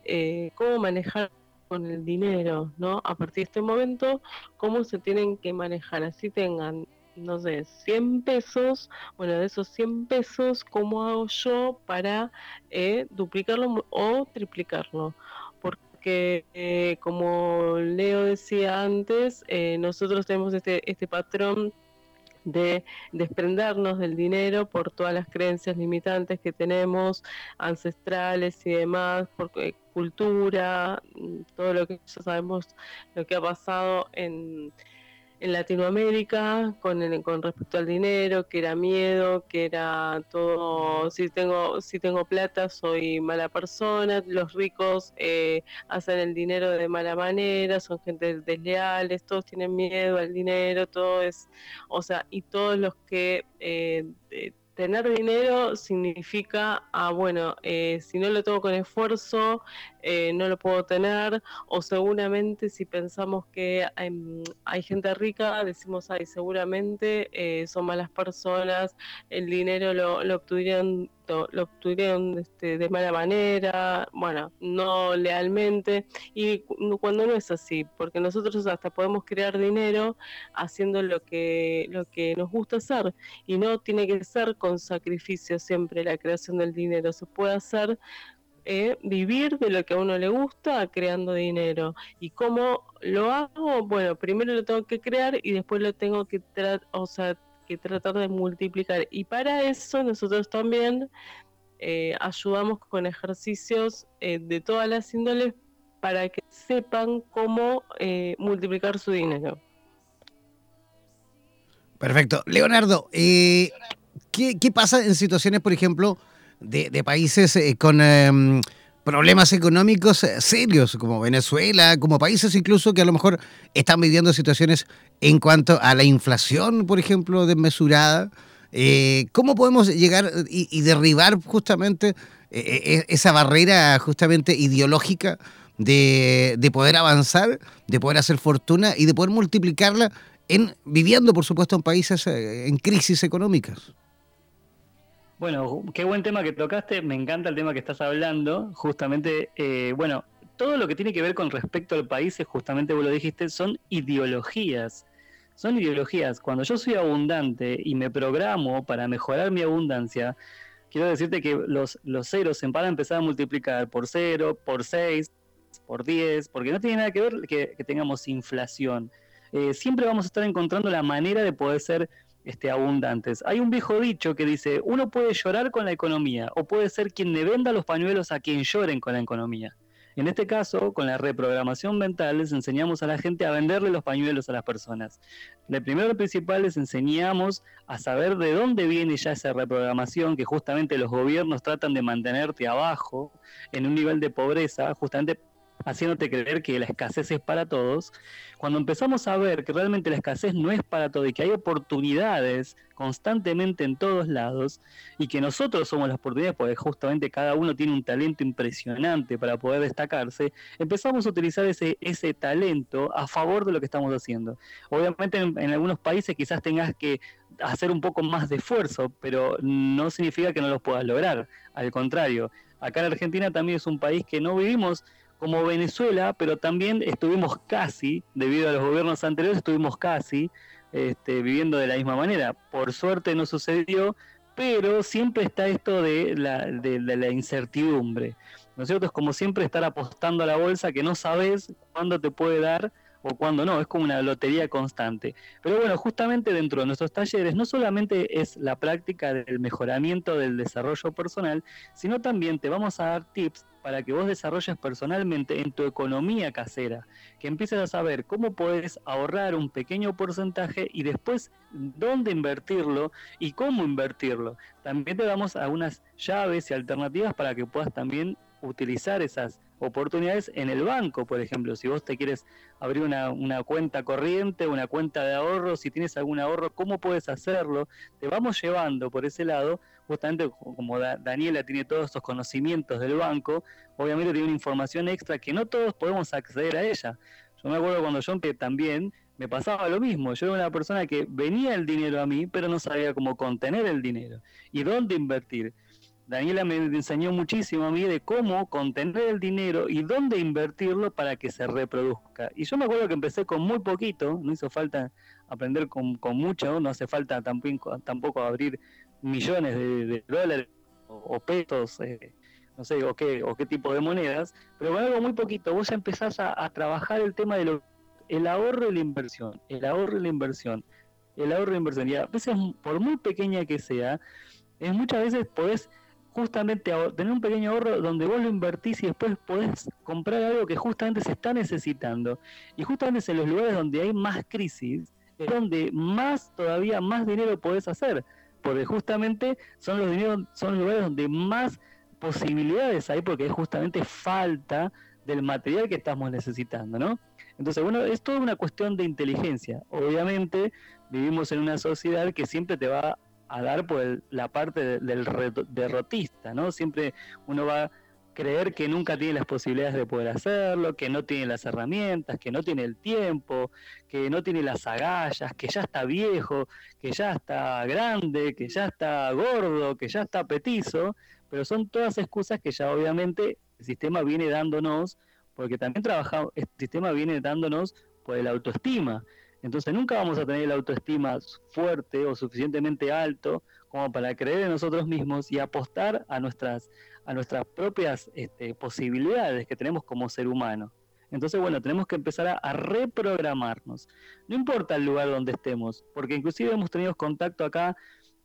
eh, cómo manejar con el dinero, ¿no? A partir de este momento, cómo se tienen que manejar, así tengan, no sé, 100 pesos, bueno, de esos 100 pesos, ¿cómo hago yo para eh, duplicarlo o triplicarlo? Porque, como Leo decía antes, nosotros tenemos este, este patrón de desprendernos del dinero por todas las creencias limitantes que tenemos, ancestrales y demás, por eh, cultura, mm, todo lo que ya sabemos, lo que ha pasado en en Latinoamérica con, con respecto al dinero, que era miedo, que era todo, si tengo, si tengo plata soy mala persona, los ricos eh, hacen el dinero de mala manera, son gente desleales, todos tienen miedo al dinero, todo es, o sea, y todos los que... Eh, tener dinero significa, ah, bueno, eh, si no lo tengo con esfuerzo, eh, no lo puedo tener, o seguramente si pensamos que hay, gente rica, decimos, ay, seguramente eh, son malas personas, el dinero lo, lo obtuvieron lo obtuvieron este, de mala manera, bueno, no lealmente, y cuando no es así, porque nosotros hasta podemos crear dinero haciendo lo que, lo que nos gusta hacer, y no tiene que ser con sacrificio siempre la creación del dinero, se puede hacer eh, vivir de lo que a uno le gusta creando dinero. ¿Y cómo lo hago? Bueno, primero lo tengo que crear y después lo tengo que, o sea, que tratar de multiplicar. Y para eso nosotros también eh, ayudamos con ejercicios eh, de todas las índoles para que sepan cómo eh, multiplicar su dinero. Perfecto. Leonardo, ¿qué, ¿qué, pasa en situaciones, por ejemplo, de, países con em, problemas económicos eh, serios, como Venezuela, como países incluso que a lo mejor están viviendo situaciones en cuanto a la inflación, por ejemplo, desmesurada. Eh, ¿Cómo podemos llegar y, derribar justamente eh, esa barrera justamente ideológica de, de, poder avanzar, de poder hacer fortuna y de poder multiplicarla en viviendo, por supuesto, en países en crisis económicas? Bueno, qué buen tema que tocaste, me encanta el tema que estás hablando. Justamente, eh, bueno, todo lo que tiene que ver con respecto al país, justamente vos lo dijiste, son ideologías. Son ideologías. Cuando yo soy abundante y me programo para mejorar mi abundancia, quiero decirte que los, ceros se van a empezar a multiplicar por cero, por seis, por diez, porque no tiene nada que ver que, tengamos inflación. Eh, siempre vamos a estar encontrando la manera de poder ser este. Hay un viejo dicho que dice, uno puede llorar con la economía o puede ser quien le venda los pañuelos a quien lloren con la economía. En este caso, con la reprogramación mental, les enseñamos a la gente a venderle los pañuelos a las personas. De primero principal les enseñamos a saber de dónde viene ya esa reprogramación que justamente los gobiernos tratan de mantenerte abajo, en un nivel de pobreza, justamente haciéndote creer que la escasez es para todos, cuando empezamos a ver que realmente la escasez no es para todos y que hay oportunidades constantemente en todos lados y que nosotros somos las oportunidades porque justamente cada uno tiene un talento impresionante para poder destacarse, empezamos a utilizar ese, ese talento a favor de lo que estamos haciendo. Obviamente en, en algunos países quizás tengas que hacer un poco más de esfuerzo, pero no significa que no los puedas lograr. Al contrario, acá en Argentina también es un país que no vivimos como Venezuela, pero también estuvimos casi, debido a los gobiernos anteriores, estuvimos casi este, viviendo de la misma manera. Por suerte no sucedió, pero siempre está esto de la, de, la incertidumbre. ¿No es cierto? Es como siempre estar apostando a la bolsa que no sabes cuándo te puede dar o cuando no, es como una lotería constante. Pero bueno, justamente dentro de nuestros talleres no solamente es la práctica del mejoramiento del desarrollo personal, sino también te vamos a dar tips para que vos desarrolles personalmente en tu economía casera, que empieces a saber cómo puedes ahorrar un pequeño porcentaje y después dónde invertirlo y cómo invertirlo. También te damos algunas llaves y alternativas para que puedas también utilizar esas oportunidades en el banco, por ejemplo. Si vos te quieres abrir una, cuenta corriente, una cuenta de ahorro, si tienes algún ahorro, ¿cómo puedes hacerlo? Te vamos llevando por ese lado, justamente como Daniela tiene todos estos conocimientos del banco, obviamente tiene una información extra que no todos podemos acceder a ella. Yo me acuerdo cuando yo también me pasaba lo mismo. Yo era una persona que venía el dinero a mí, pero no sabía cómo contener el dinero y dónde invertir. Daniela me enseñó muchísimo a mí de cómo contener el dinero y dónde invertirlo para que se reproduzca. Y yo me acuerdo que empecé con muy poquito, no hizo falta aprender con, mucho, no hace falta tampoco, tampoco abrir millones de, dólares o, pesos, eh, no sé, o qué, o qué tipo de monedas, pero con algo muy poquito vos empezás a, a trabajar el tema de el ahorro y la inversión, el ahorro y la inversión, el ahorro y la inversión. Y a veces, por muy pequeña que sea, es muchas veces podés justamente tener un pequeño ahorro donde vos lo invertís y después podés comprar algo que justamente se está necesitando. Y justamente es en los lugares donde hay más crisis, es donde más, todavía más dinero podés hacer. Porque justamente son los, dineros, son los lugares donde más posibilidades hay porque es justamente falta del material que estamos necesitando, ¿no? Entonces, bueno, es toda una cuestión de inteligencia. Obviamente, vivimos en una sociedad que siempre te va a dar por la parte del derrotista, ¿no? Siempre uno va a creer que nunca tiene las posibilidades de poder hacerlo, que no tiene las herramientas, que no tiene el tiempo, que no tiene las agallas, que ya está viejo, que ya está grande, que ya está gordo, que ya está petizo, pero son todas excusas que ya obviamente el sistema viene dándonos, porque también trabajamos, el sistema viene dándonos por la autoestima. Entonces nunca vamos a tener la autoestima fuerte o suficientemente alto como para creer en nosotros mismos y apostar a nuestras, a nuestras propias este, posibilidades que tenemos como ser humano. Entonces, bueno, tenemos que empezar a, a, reprogramarnos. No importa el lugar donde estemos, porque inclusive hemos tenido contacto acá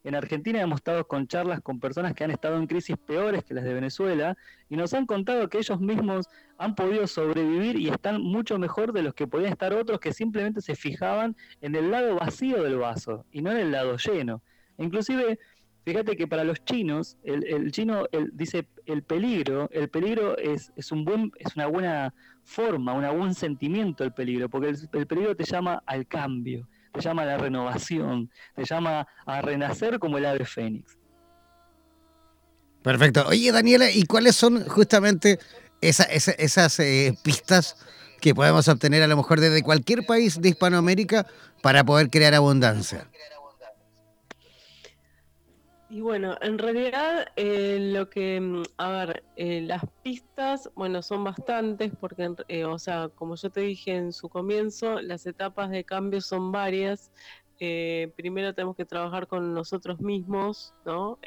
en Argentina hemos estado con charlas con personas que han estado en crisis peores que las de Venezuela y nos han contado que ellos mismos han podido sobrevivir y están mucho mejor de los que podían estar otros que simplemente se fijaban en el lado vacío del vaso y no en el lado lleno. inclusive, fíjate que para los chinos, el, chino dice el peligro, el peligro es, es, un buen, es una buena forma, un buen sentimiento el peligro, porque el peligro te llama al cambio te llama a la renovación, te llama a renacer como el ave fénix. Perfecto. Oye, Daniela, ¿y cuáles son justamente esas eh, pistas que podemos obtener a lo mejor desde cualquier país de Hispanoamérica para poder crear abundancia? Y bueno, en realidad eh, lo que, mm, a ver, eh, las pistas, bueno, son bastantes porque, eh, o sea, como yo te dije en su comienzo, las etapas de cambio son varias. primero tenemos que trabajar con nosotros mismos, ¿no?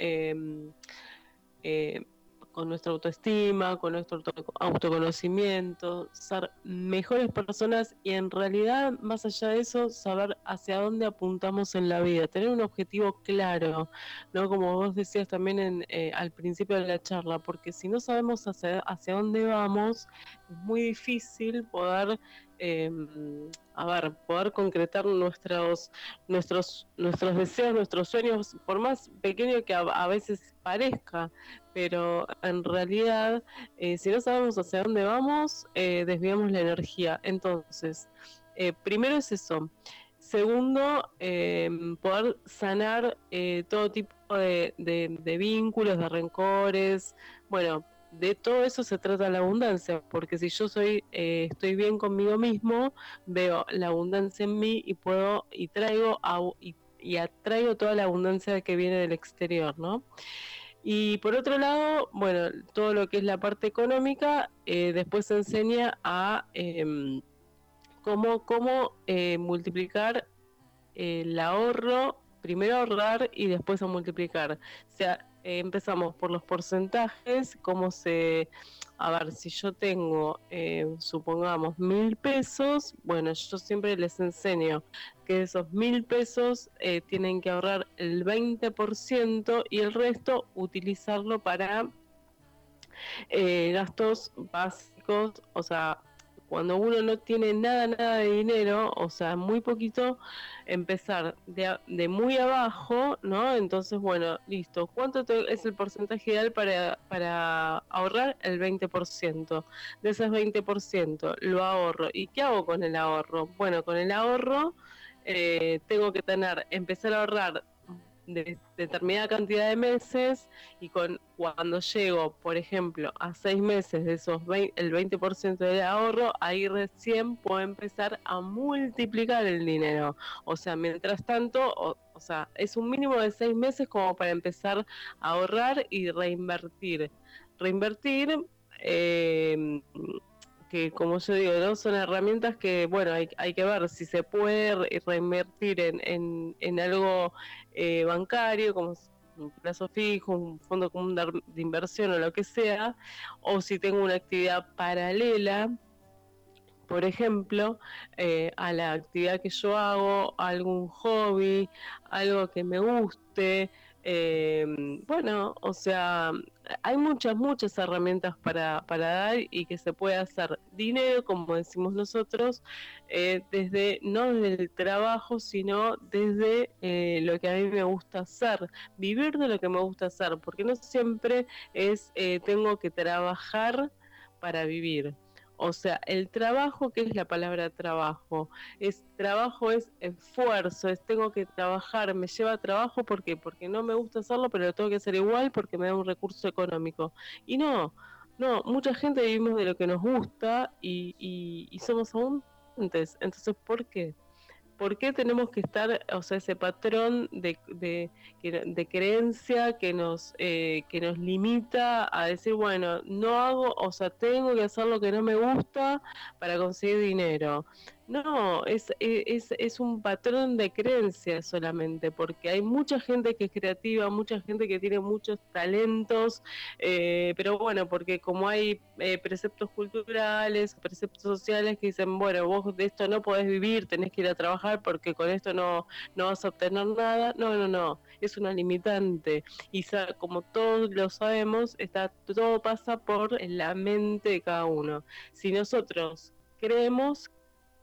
Con nuestra autoestima, con nuestro autoconocimiento, ser mejores personas y en realidad, más allá de eso, saber hacia dónde apuntamos en la vida, tener un objetivo claro, ¿no? Como vos decías también en, eh, al principio de la charla, porque si no sabemos hacia, hacia dónde vamos, es muy difícil poder em, a ver, poder concretar nuestros, nuestros, nuestros deseos, nuestros sueños, por más pequeño que a, veces parezca, pero en realidad, eh, si no sabemos hacia dónde vamos, eh, desviamos la energía. Entonces, eh, primero es eso. Segundo, em, poder sanar todo tipo de, de vínculos, de rencores, bueno, de todo eso se trata la abundancia, porque si yo soy eh, estoy bien conmigo mismo, veo la abundancia en mí y puedo y traigo y, atraigo toda la abundancia que viene del exterior, ¿no? Y por otro lado, bueno, todo lo que es la parte económica, eh, después se enseña a em, cómo, cómo eh, multiplicar el ahorro, primero ahorrar y después a multiplicar. O sea, eh, empezamos por los porcentajes, cómo se, a ver, si yo tengo, eh, supongamos, mil pesos, bueno, yo siempre les enseño que esos mil pesos eh, tienen que ahorrar el 20% y el resto utilizarlo para gastos básicos, o sea, cuando uno no tiene nada, nada de dinero, o sea, muy poquito, empezar de, de muy abajo, ¿no? Entonces, bueno, listo. ¿Cuánto es el porcentaje ideal para, para ahorrar? El 20%. De ese 20% lo ahorro. ¿Y qué hago con el ahorro? Bueno, con el ahorro eh, tengo que tener, empezar a ahorrar de determinada cantidad de meses y con cuando llego, por ejemplo, a seis meses de esos el 20% del ahorro, ahí recién puedo empezar a multiplicar el dinero. O sea, mientras tanto, o, sea, es un mínimo de seis meses como para empezar a ahorrar y reinvertir. Reinvertir eh, que como yo digo, ¿no? son herramientas que, bueno, hay, hay que ver si se puede reinvertir en, en, algo eh, bancario, como un plazo fijo, un fondo común de inversión o lo que sea, o si tengo una actividad paralela, por ejemplo, eh, a la actividad que yo hago, algún hobby, algo que me guste, eh, bueno, o sea, hay muchas, muchas herramientas para, para dar y que se puede hacer dinero, como decimos nosotros, eh, desde, no desde el trabajo, sino desde eh, lo que a mí me gusta hacer, vivir de lo que me gusta hacer, porque no siempre es eh, tengo que trabajar para vivir. O sea, el trabajo, ¿qué es la palabra trabajo? Es trabajo es esfuerzo, es tengo que trabajar, me lleva a trabajo porque porque no me gusta hacerlo, pero lo tengo que hacer igual porque me da un recurso económico. Y no, no, mucha gente vivimos de lo que nos gusta y, y, y somos. Entonces, ¿por qué? ¿Por qué tenemos que estar, o sea, ese patrón de, de, creencia que nos, eh, que nos limita a decir, bueno, no hago, o sea, tengo que hacer lo que no me gusta para conseguir dinero? No, es, es, es un patrón de creencia solamente, porque hay mucha gente que es creativa, mucha gente que tiene muchos talentos, eh, pero bueno, porque como hay eh, preceptos culturales, preceptos sociales que dicen, bueno, vos de esto no podés vivir, tenés que ir a trabajar porque con esto no, no vas a obtener nada, no, no, no, es una limitante. Y como todos lo sabemos, está, todo pasa por la mente de cada uno. Si nosotros creemos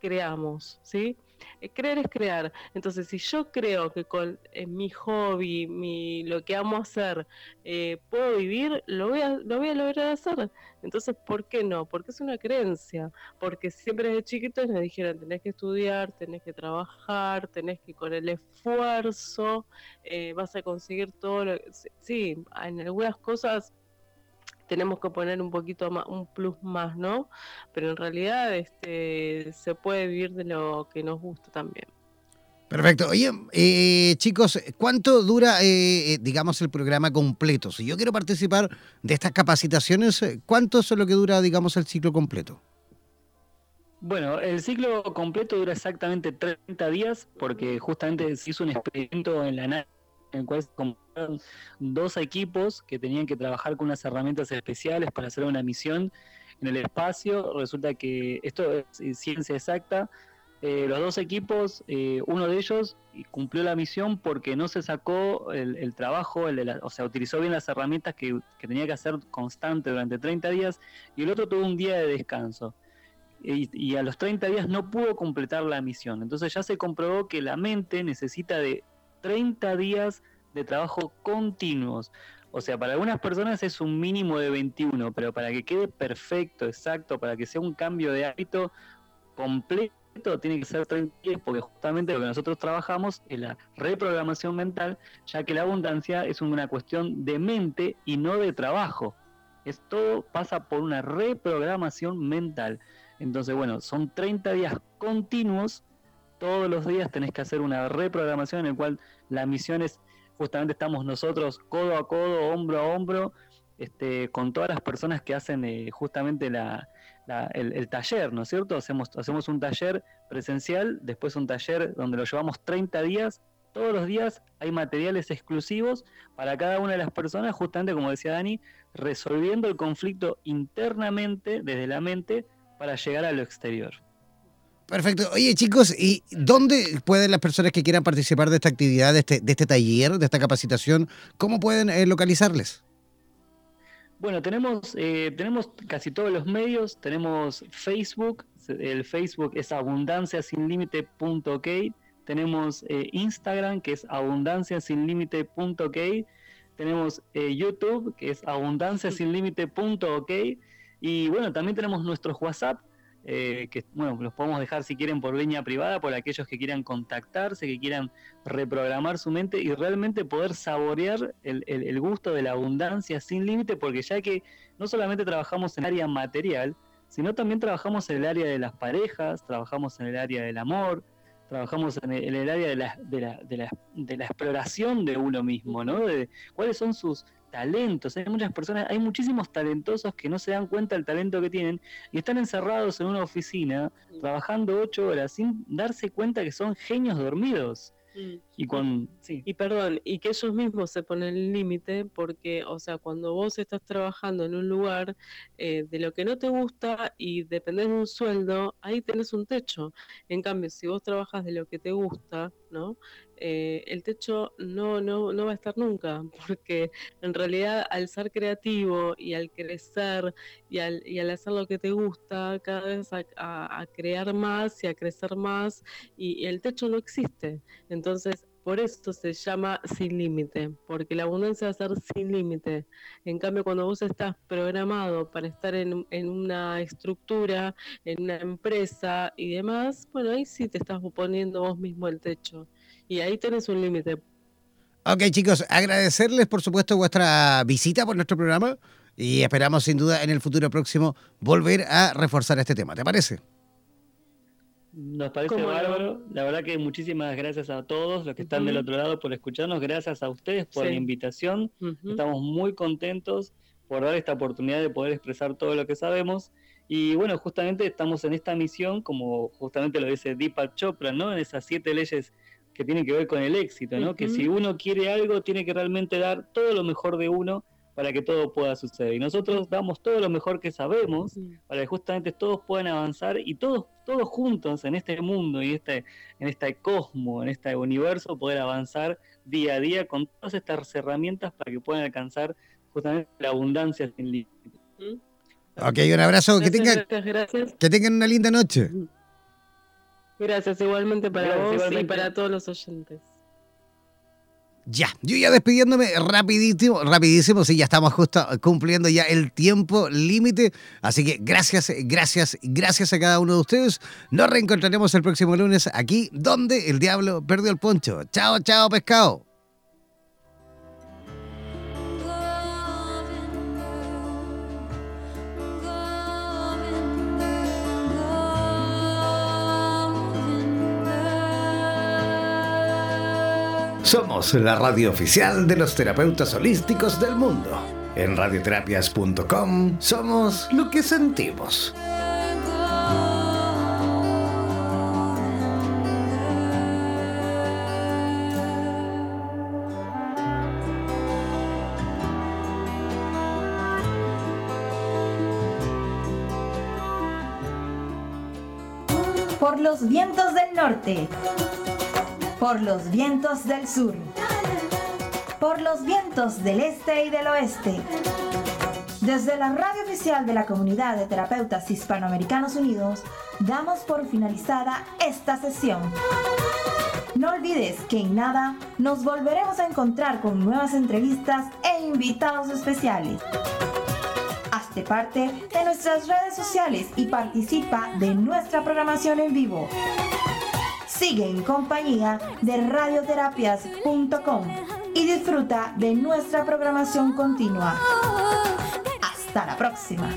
creamos, ¿sí? Eh, creer es crear. Entonces, si yo creo que con eh, mi hobby, mi, lo que amo hacer, eh, puedo vivir, lo voy, a, lo voy a lograr hacer. Entonces, ¿por qué no? Porque es una creencia. Porque siempre desde chiquitos me dijeron, tenés que estudiar, tenés que trabajar, tenés que con el esfuerzo vas a conseguir todo lo que... Sí, en algunas cosas tenemos que poner un poquito más, un plus más, ¿no? Pero en realidad este, se puede vivir de lo que nos gusta también. Perfecto. Oye, eh, chicos, ¿cuánto dura, eh, eh, digamos, el programa completo? Si yo quiero participar de estas capacitaciones, ¿cuánto es lo que dura, digamos, el ciclo completo? Bueno, el ciclo completo dura exactamente 30 días porque justamente se hizo un experimento en la nave en el cual se compraron dos equipos que tenían que trabajar con unas herramientas especiales para hacer una misión en el espacio. Resulta que esto es ciencia exacta. Eh, los dos equipos, eh, uno de ellos cumplió la misión porque no se sacó el, trabajo, el o sea, utilizó bien las herramientas que, que tenía que hacer constante durante 30 días y el otro tuvo un día de descanso. y, a los 30 días no pudo completar la misión. Entonces ya se comprobó que la mente necesita de 30 días de trabajo continuos. O sea, para algunas personas es un mínimo de 21, pero para que quede perfecto, exacto, para que sea un cambio de hábito completo, tiene que ser 30 días, porque justamente lo que nosotros trabajamos es la reprogramación mental, ya que la abundancia es una cuestión de mente y no de trabajo. Es todo pasa por una reprogramación mental. Entonces, bueno, son 30 días continuos. Todos los días tenés que hacer una reprogramación en el cual la misión es, justamente estamos nosotros codo a codo, hombro a hombro, este, con todas las personas que hacen eh, justamente la, el, taller, ¿no es cierto? Hacemos, hacemos un taller presencial, después un taller donde lo llevamos 30 días. Todos los días hay materiales exclusivos para cada una de las personas, justamente como decía Dani, resolviendo el conflicto internamente, desde la mente, para llegar a lo exterior. Perfecto. Oye, chicos, ¿y dónde pueden las personas que quieran participar de esta actividad, de este, de este taller, de esta capacitación, cómo pueden eh, localizarles? Bueno, tenemos, eh, tenemos casi todos los medios, tenemos Facebook, el Facebook es abundanciasinlimite.ok, tenemos eh, Instagram que es abundanciasinlimite.ok, tenemos YouTube que es abundanciasinlimite.ok y bueno, también tenemos nuestros WhatsApp, eh, que bueno, los podemos dejar si quieren por línea privada, por aquellos que quieran contactarse, que quieran reprogramar su mente y realmente poder saborear el, gusto de la abundancia sin límite, porque ya que no solamente trabajamos en el área material, sino también trabajamos en el área de las parejas, trabajamos en el área del amor, trabajamos en el, área de, la, de, la, de la exploración de uno mismo, ¿no? De cuáles son sus talentos. Hay muchas personas, hay muchísimos talentosos que no se dan cuenta del talento que tienen y están encerrados en una oficina trabajando ocho horas sin darse cuenta que son genios dormidos. Mm. Y con y perdón, y que ellos mismos se ponen el límite porque, o sea, cuando vos estás trabajando en un lugar eh, de lo que no te gusta y dependés de un sueldo, ahí tenés un techo. En cambio, si vos trabajas de lo que te gusta, ¿no? Eh, el techo no, no, no va a estar nunca, porque en realidad al ser creativo y al crecer y al, y al hacer lo que te gusta, cada vez a, crear más y a crecer más, y, el techo no existe. Entonces, por eso se llama sin límite, porque la abundancia va a ser sin límite. En cambio, cuando vos estás programado para estar en, en, una estructura, en una empresa y demás, bueno, ahí sí te estás poniendo vos mismo el techo y ahí tenés un límite. Ok, chicos, agradecerles por supuesto vuestra visita por nuestro programa y esperamos sin duda en el futuro próximo volver a reforzar este tema. ¿Te parece? Nos parece bárbaro. La verdad que muchísimas gracias a todos los que están del otro lado por escucharnos. Gracias a ustedes por la invitación. Estamos muy contentos por dar esta oportunidad de poder expresar todo lo que sabemos. Y bueno, justamente estamos en esta misión, como justamente lo dice Deepak Chopra, ¿no? En esas siete leyes que tiene que ver con el éxito, ¿no? Que si uno quiere algo, tiene que realmente dar todo lo mejor de uno para que todo pueda suceder. Y nosotros damos todo lo mejor que sabemos para que justamente todos puedan avanzar y todos, todos juntos en este mundo y este, en este cosmos, en este universo, poder avanzar día a día con todas estas herramientas para que puedan alcanzar justamente la abundancia sin límites. Ok, un abrazo. que, tengan, que tengan una linda noche. Gracias igualmente para vos y para todos los oyentes. Ya, yo ya despidiéndome rapidísimo, rapidísimo, sí, ya estamos justo cumpliendo ya el tiempo límite, así que gracias, gracias, gracias a cada uno de ustedes. Nos reencontraremos el próximo lunes aquí donde el diablo perdió el poncho. Chao, chao, pescado. Somos la radio oficial de los terapeutas holísticos del mundo. En radioterapias.com somos lo que sentimos. Por los vientos del norte por los vientos del sur, por los vientos del este y del oeste. Desde la radio oficial de la Comunidad de Terapeutas Hispanoamericanos Unidos, damos por finalizada esta sesión. No olvides que en nada nos volveremos a encontrar con nuevas entrevistas e invitados especiales. Hazte parte de nuestras redes sociales y participa de nuestra programación en vivo. Sigue en compañía de radioterapias.com y disfruta de nuestra programación continua. Hasta la próxima.